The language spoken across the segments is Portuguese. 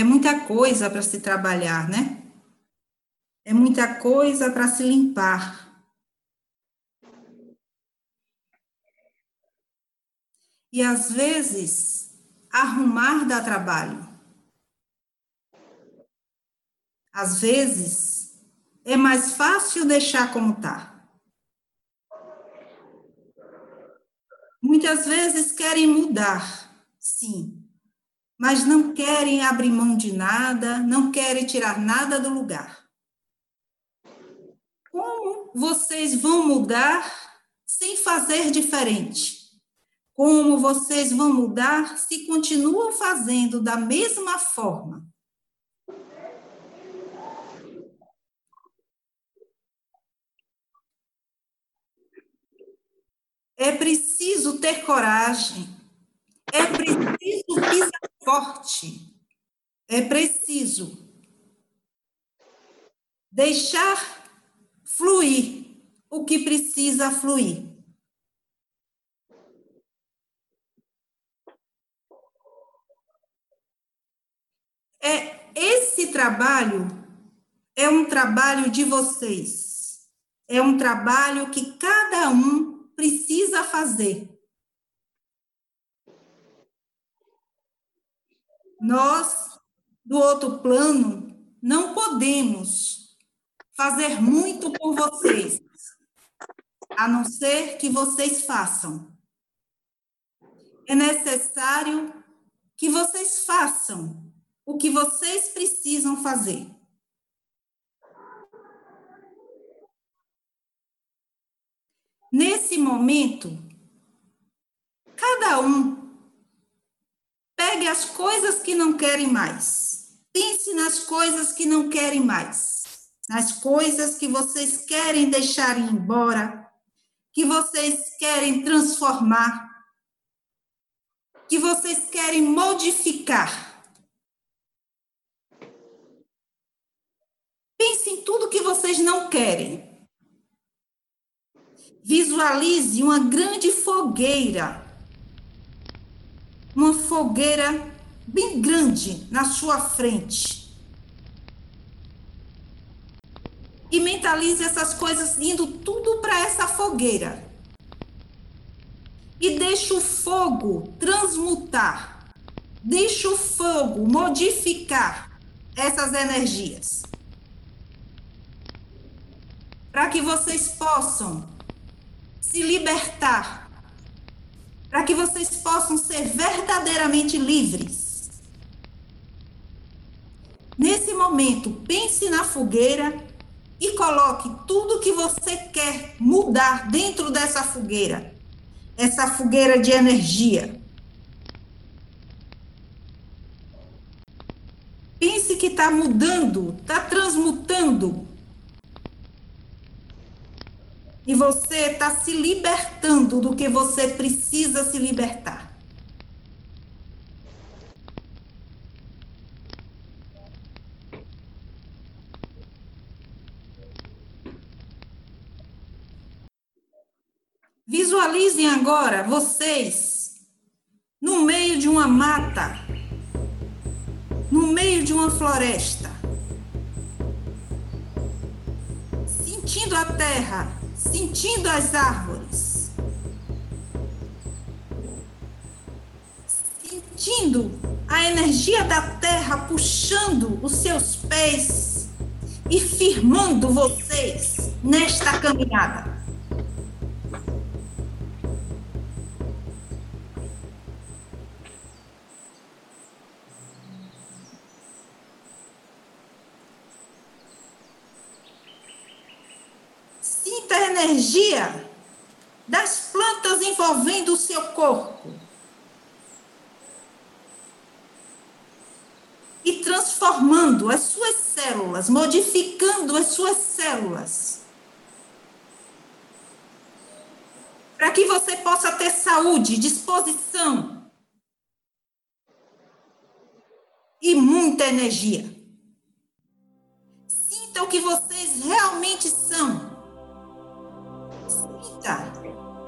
É muita coisa para se trabalhar, né? É muita coisa para se limpar. E às vezes, arrumar dá trabalho. Às vezes, é mais fácil deixar como está. Muitas vezes querem mudar, sim, mas não querem abrir mão de nada, não querem tirar nada do lugar. Como vocês vão mudar sem fazer diferente? Como vocês vão mudar se continuam fazendo da mesma forma? É preciso ter coragem. É preciso forte. É preciso deixar fluir o que precisa fluir. É esse trabalho é um trabalho de vocês. É um trabalho que cada um precisa fazer. Nós, do outro plano, não podemos fazer muito por vocês, a não ser que vocês façam. É necessário que vocês façam o que vocês precisam fazer. Nesse momento, cada um pegue as coisas que não querem mais. Pense nas coisas que não querem mais. Nas coisas que vocês querem deixar ir embora, que vocês querem transformar, que vocês querem modificar. Pense em tudo que vocês não querem. Visualize uma grande fogueira, uma fogueira bem grande na sua frente. E mentalize essas coisas indo tudo para essa fogueira. E deixe o fogo transmutar. Deixe o fogo modificar essas energias. Para que vocês possam se libertar, para que vocês possam ser verdadeiramente livres. Nesse momento, pense na fogueira e coloque tudo que você quer mudar dentro dessa fogueira, essa fogueira de energia. Pense que está mudando, está transmutando e você está se libertando do que você precisa se libertar. Visualizem agora vocês no meio de uma mata, no meio de uma floresta, sentindo a terra sentindo as árvores, sentindo a energia da terra puxando os seus pés e firmando vocês nesta caminhada. Seu corpo. E transformando as suas células, modificando as suas células. Para que você possa ter saúde, disposição e muita energia. Sinta o que vocês realmente são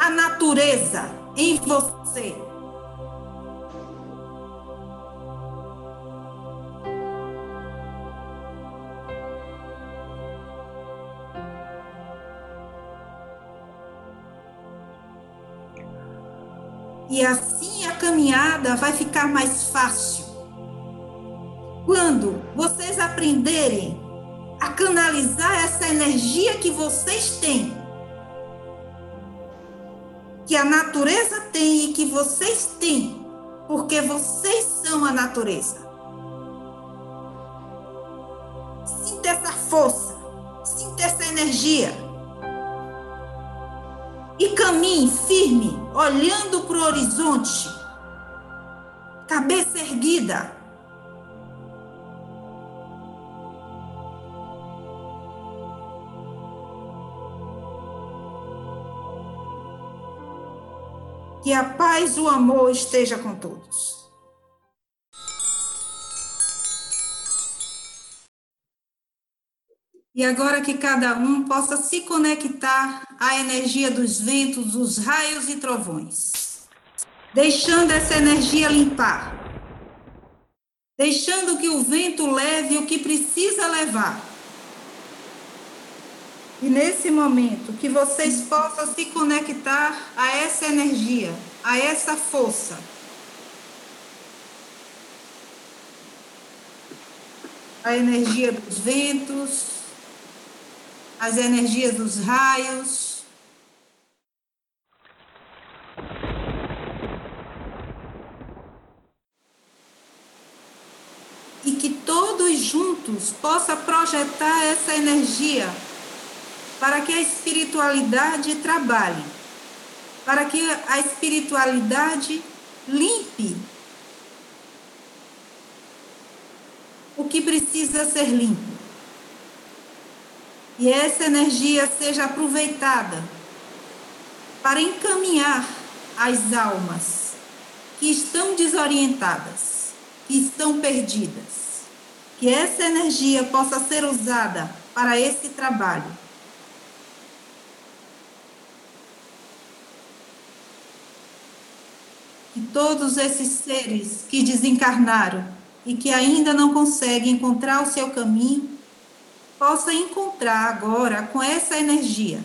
a natureza em você. E assim a caminhada vai ficar mais fácil. Quando vocês aprenderem a canalizar essa energia que vocês têm que a natureza tem e que vocês têm, porque vocês são a natureza. Sinta essa força, sinta essa energia. E caminhe firme, olhando para o horizonte, cabeça erguida. Que a paz o amor esteja com todos. E agora que cada um possa se conectar à energia dos ventos, dos raios e trovões, deixando essa energia limpar, deixando que o vento leve o que precisa levar. E nesse momento, que vocês possam se conectar a essa energia, a essa força. A energia dos ventos, as energias dos raios. E que todos juntos possa projetar essa energia para que a espiritualidade trabalhe, para que a espiritualidade limpe o que precisa ser limpo e essa energia seja aproveitada para encaminhar as almas que estão desorientadas, que estão perdidas. Que essa energia possa ser usada para esse trabalho. Que todos esses seres que desencarnaram e que ainda não conseguem encontrar o seu caminho possa encontrar agora com essa energia.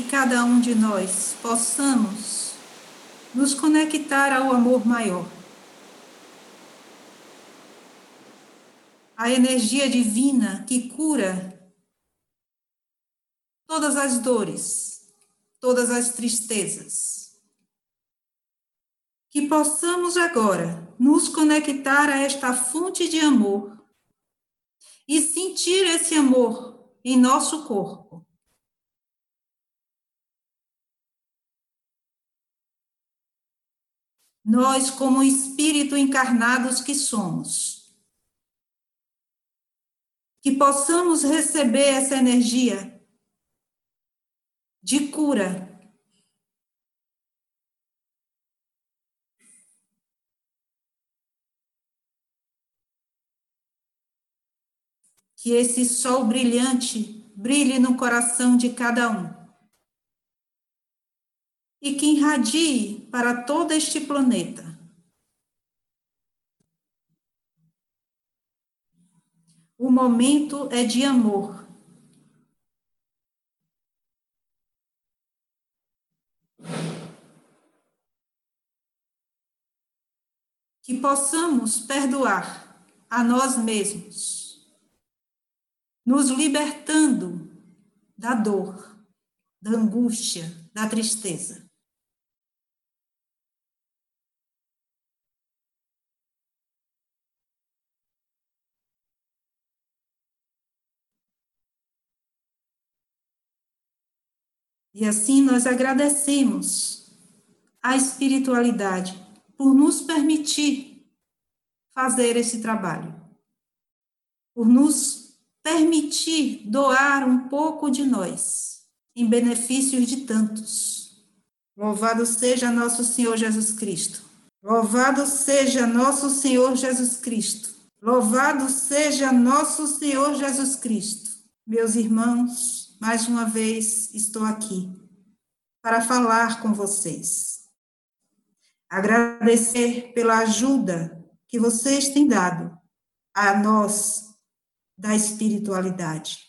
E cada um de nós possamos nos conectar ao amor maior. A energia divina que cura todas as dores, todas as tristezas. Que possamos agora nos conectar a esta fonte de amor e sentir esse amor em nosso corpo nós, como espírito encarnados que somos, que possamos receber essa energia de cura. Que esse sol brilhante brilhe no coração de cada um e que irradie para todo este planeta. O momento é de amor. Que possamos perdoar a nós mesmos, nos libertando da dor, da angústia, da tristeza. E assim nós agradecemos à espiritualidade por nos permitir fazer esse trabalho, por nos permitir doar um pouco de nós em benefício de tantos. Louvado seja nosso Senhor Jesus Cristo. Louvado seja nosso Senhor Jesus Cristo. Louvado seja nosso Senhor Jesus Cristo. Meus irmãos, mais uma vez estou aqui para falar com vocês. Agradecer pela ajuda que vocês têm dado a nós da espiritualidade.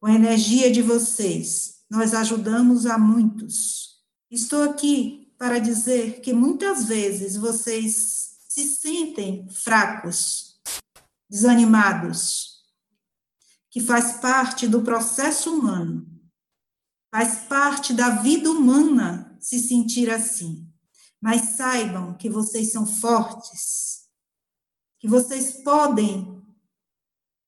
Com a energia de vocês, nós ajudamos a muitos. Estou aqui para dizer que muitas vezes vocês se sentem fracos, desanimados, que faz parte do processo humano, faz parte da vida humana se sentir assim. Mas saibam que vocês são fortes, que vocês podem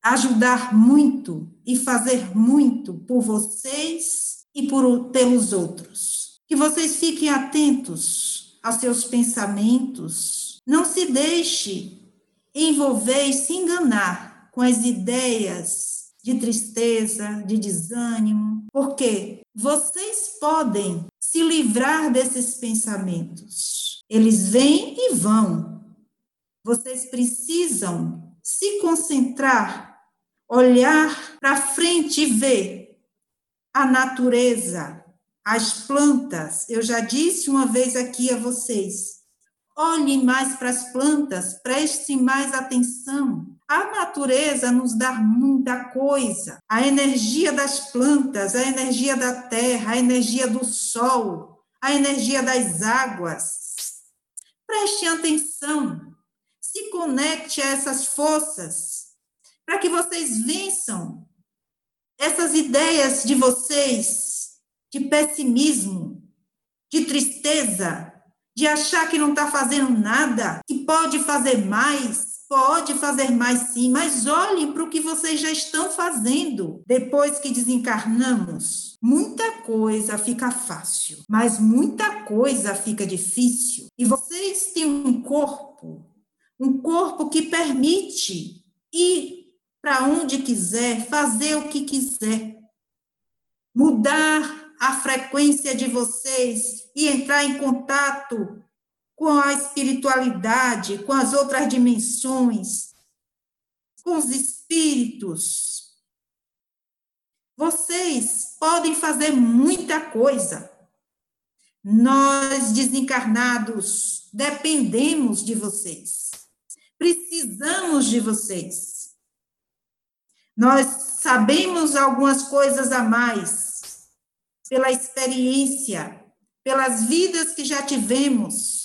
ajudar muito e fazer muito por vocês e por, pelos outros. Que vocês fiquem atentos aos seus pensamentos, não se deixe envolver e se enganar com as ideias de tristeza, de desânimo, porque vocês podem se livrar desses pensamentos. Eles vêm e vão. Vocês precisam se concentrar, olhar para frente e ver a natureza, as plantas. Eu já disse uma vez aqui a vocês: olhem mais para as plantas, prestem mais atenção. A natureza nos dá muita coisa. A energia das plantas, a energia da terra, a energia do sol, a energia das águas. Preste atenção. Se conecte a essas forças para que vocês vençam essas ideias de vocês de pessimismo, de tristeza, de achar que não está fazendo nada, que pode fazer mais, Pode fazer mais sim, mas olhem para o que vocês já estão fazendo depois que desencarnamos. Muita coisa fica fácil, mas muita coisa fica difícil. E vocês têm um corpo, um corpo que permite ir para onde quiser, fazer o que quiser, mudar a frequência de vocês e entrar em contato com a espiritualidade, com as outras dimensões, com os espíritos. Vocês podem fazer muita coisa. Nós, desencarnados, dependemos de vocês. Precisamos de vocês. Nós sabemos algumas coisas a mais pela experiência, pelas vidas que já tivemos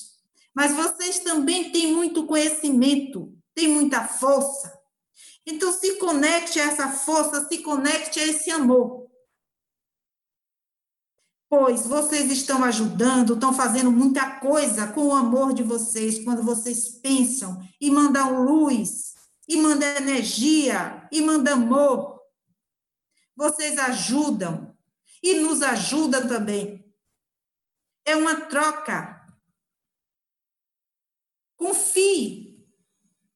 mas vocês também têm muito conhecimento, têm muita força. Então, se conecte a essa força, se conecte a esse amor. Pois vocês estão ajudando, estão fazendo muita coisa com o amor de vocês, quando vocês pensam e mandam luz, e mandam energia, e mandam amor. Vocês ajudam e nos ajudam também. É uma troca Confie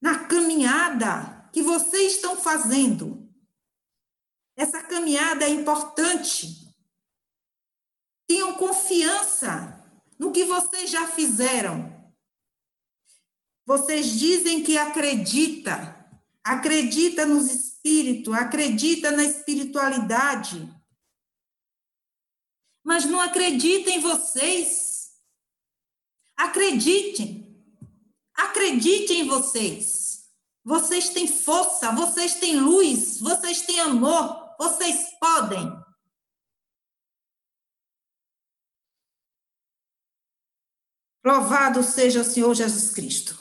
na caminhada que vocês estão fazendo. Essa caminhada é importante. Tenham confiança no que vocês já fizeram. Vocês dizem que acredita, acredita nos espíritos, acredita na espiritualidade. Mas não acredita em vocês. Acreditem. Acredite em vocês. Vocês têm força, vocês têm luz, vocês têm amor, vocês podem. Louvado seja o Senhor Jesus Cristo.